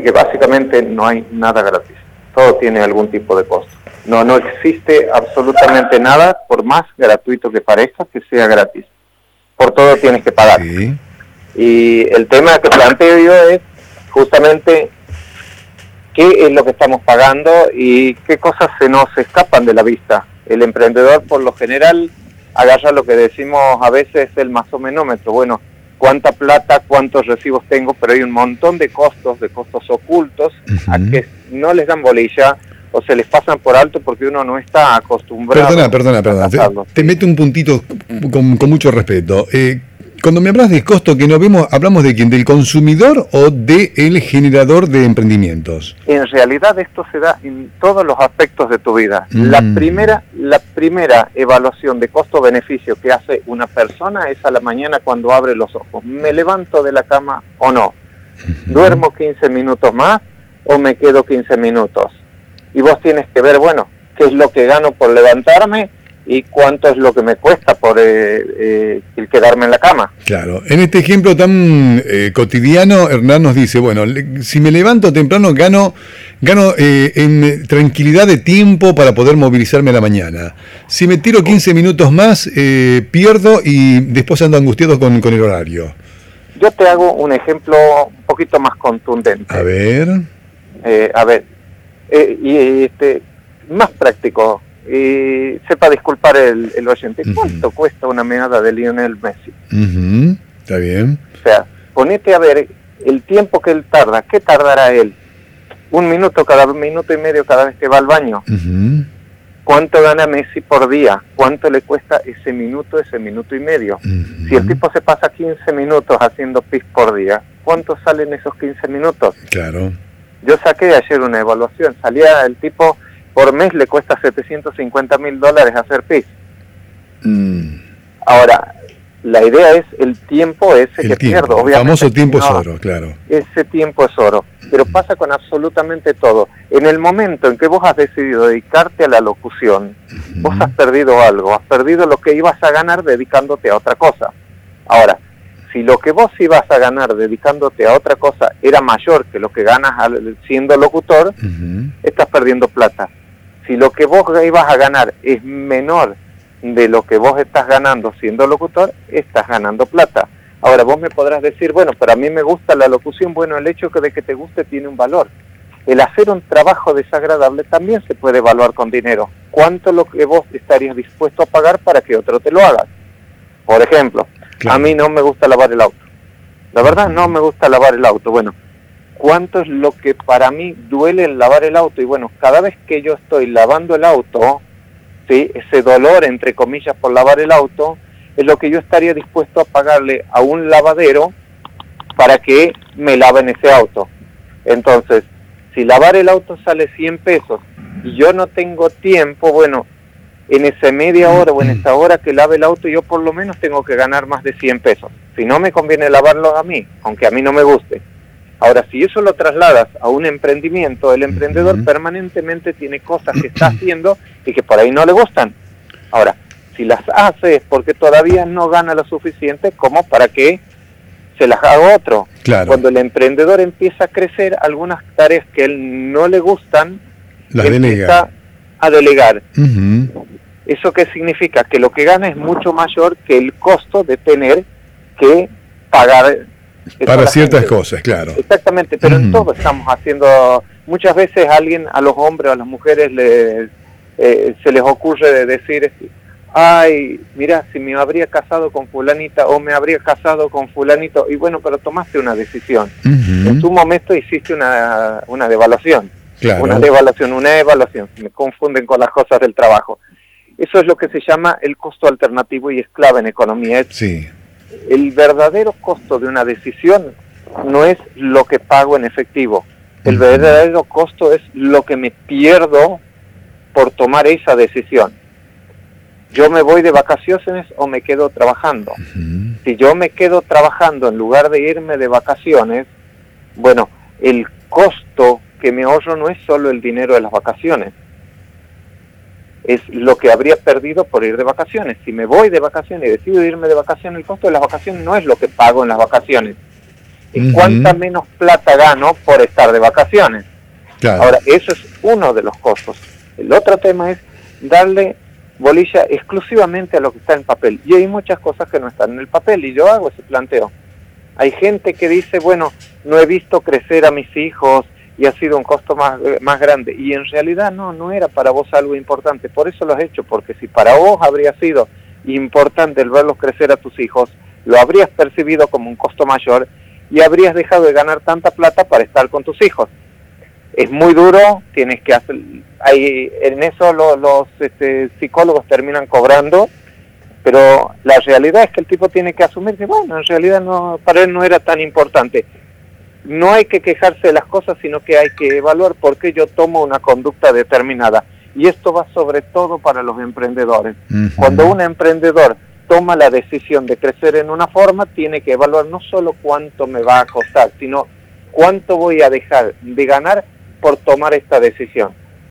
que básicamente no hay nada gratis. Todo tiene algún tipo de costo. No, no existe absolutamente nada, por más gratuito que parezca, que sea gratis. Por todo tienes que pagar. Y el tema que planteo yo es justamente qué es lo que estamos pagando y qué cosas se nos escapan de la vista. El emprendedor por lo general agarra lo que decimos a veces el más o menómetro. Bueno, cuánta plata, cuántos recibos tengo, pero hay un montón de costos, de costos ocultos, a que no les dan bolilla o se les pasan por alto porque uno no está acostumbrado. Perdona, perdona, perdona. Te, meto un puntito con, con mucho respeto. Eh, cuando me hablas de costo que no vemos, ¿hablamos de quién? ¿Del consumidor o del generador de emprendimientos? En realidad esto se da en todos los aspectos de tu vida. La, mm. primera, la primera evaluación de costo-beneficio que hace una persona es a la mañana cuando abre los ojos. ¿Me levanto de la cama o no? ¿Duermo 15 minutos más o me quedo 15 minutos? Y vos tienes que ver, bueno, qué es lo que gano por levantarme y cuánto es lo que me cuesta por eh, eh, el quedarme en la cama. Claro, en este ejemplo tan eh, cotidiano, Hernán nos dice, bueno, si me levanto temprano gano, gano en tranquilidad de tiempo para poder movilizarme a la mañana. Si me tiro 15 minutos más, pierdo y después ando angustiado con, con, el horario. Yo te hago un ejemplo un poquito más contundente. A ver. a ver, y este, más práctico y sepa disculpar el, el oyente. ¿Cuánto cuesta una meada de Lionel Messi? Está bien. O sea, ponete a ver el tiempo que él tarda. ¿Qué tardará él? Un minuto cada minuto y medio cada vez que va al baño. ¿Cuánto gana Messi por día? ¿Cuánto le cuesta ese minuto, ese minuto y medio? Si el tipo se pasa 15 minutos haciendo pis por día, ¿cuánto salen esos 15 minutos? Claro. Yo saqué ayer una evaluación, salía el tipo por mes le cuesta 750 mil dólares hacer PIS. Mm. Ahora, la idea es el tiempo ese que pierdo. Obviamente, el famoso tiempo es oro, claro. Ese tiempo es oro. Pero pasa con absolutamente todo. En el momento en que vos has decidido dedicarte a la locución, vos has perdido algo, has perdido lo que ibas a ganar dedicándote a otra cosa. Ahora, si lo que vos ibas a ganar dedicándote a otra cosa era mayor que lo que ganas siendo locutor, estás perdiendo plata si lo que vos ibas a ganar es menor de lo que vos estás ganando siendo locutor, estás ganando plata. Ahora vos me podrás decir, bueno, pero a mí me gusta la locución, bueno, el hecho de que te guste tiene un valor. El hacer un trabajo desagradable también se puede evaluar con dinero. ¿Cuánto lo que vos estarías dispuesto a pagar para que otro te lo haga? Por ejemplo, a mí no me gusta lavar el auto. La verdad no me gusta lavar el auto. Bueno, cuánto es lo que para mí duele el lavar el auto. Y bueno, cada vez que yo estoy lavando el auto, ¿sí? ese dolor, entre comillas, por lavar el auto, es lo que yo estaría dispuesto a pagarle a un lavadero para que me laven ese auto. Entonces, si lavar el auto sale 100 pesos y yo no tengo tiempo, bueno, en esa media hora o en esa hora que lave el auto, yo por lo menos tengo que ganar más de 100 pesos. Si no me conviene lavarlo a mí, aunque a mí no me guste. Ahora, si eso lo trasladas a un emprendimiento, el emprendedor permanentemente tiene cosas que está haciendo y que por ahí no le gustan. Ahora, si las hace es porque todavía no gana lo suficiente como para que se las haga otro. Cuando el emprendedor empieza a crecer, algunas tareas que él no le gustan, las empieza a delegar. ¿Eso qué significa? Que lo que gana es mucho mayor que el costo de tener que pagar para ciertas cosas, claro. Exactamente, pero en todo estamos haciendo, muchas veces alguien, a los hombres o a las mujeres les, eh, se les ocurre de decir, ay, mira, si me habría casado con fulanita o me habría casado con fulanito, y bueno, pero tomaste una decisión. En tu momento hiciste una, una devaluación. Una devaluación, una evaluación. Me confunden con las cosas del trabajo. Eso es lo que se llama el costo alternativo y es clave en economía. sí el verdadero costo de una decisión no es lo que pago en efectivo. El verdadero costo es lo que me pierdo por tomar esa decisión. Yo me voy de vacaciones o me quedo trabajando. Si yo me quedo trabajando en lugar de irme de vacaciones, bueno, el costo que me ahorro no es solo el dinero de las vacaciones, es lo que habría perdido por ir de vacaciones. Si me voy de vacaciones y decido irme de vacaciones, el costo de las vacaciones no es lo que pago en las vacaciones, es cuánta menos plata gano por estar de vacaciones. Ahora, eso es uno de los costos. El otro tema es darle bolilla exclusivamente a lo que está en papel. Y hay muchas cosas que no están en el papel y yo hago ese planteo. Hay gente que dice, bueno, no he visto crecer a mis hijos y ha sido un costo más, más grande. Y en realidad no, no era para vos algo importante. Por eso lo has hecho, porque si para vos habría sido importante el verlos crecer a tus hijos, lo habrías percibido como un costo mayor y habrías dejado de ganar tanta plata para estar con tus hijos. Es muy duro, tienes que hacer, hay, en eso los este, psicólogos terminan cobrando, pero la realidad es que el tipo tiene que asumir que, bueno, en realidad no, para él no era tan importante. No hay que quejarse de las cosas, sino que hay que evaluar por qué yo tomo una conducta determinada. Y esto va sobre todo para los emprendedores. Cuando un emprendedor toma la decisión de crecer en una forma, tiene que evaluar no solo cuánto me va a costar, sino cuánto voy a dejar de ganar por tomar esta decisión.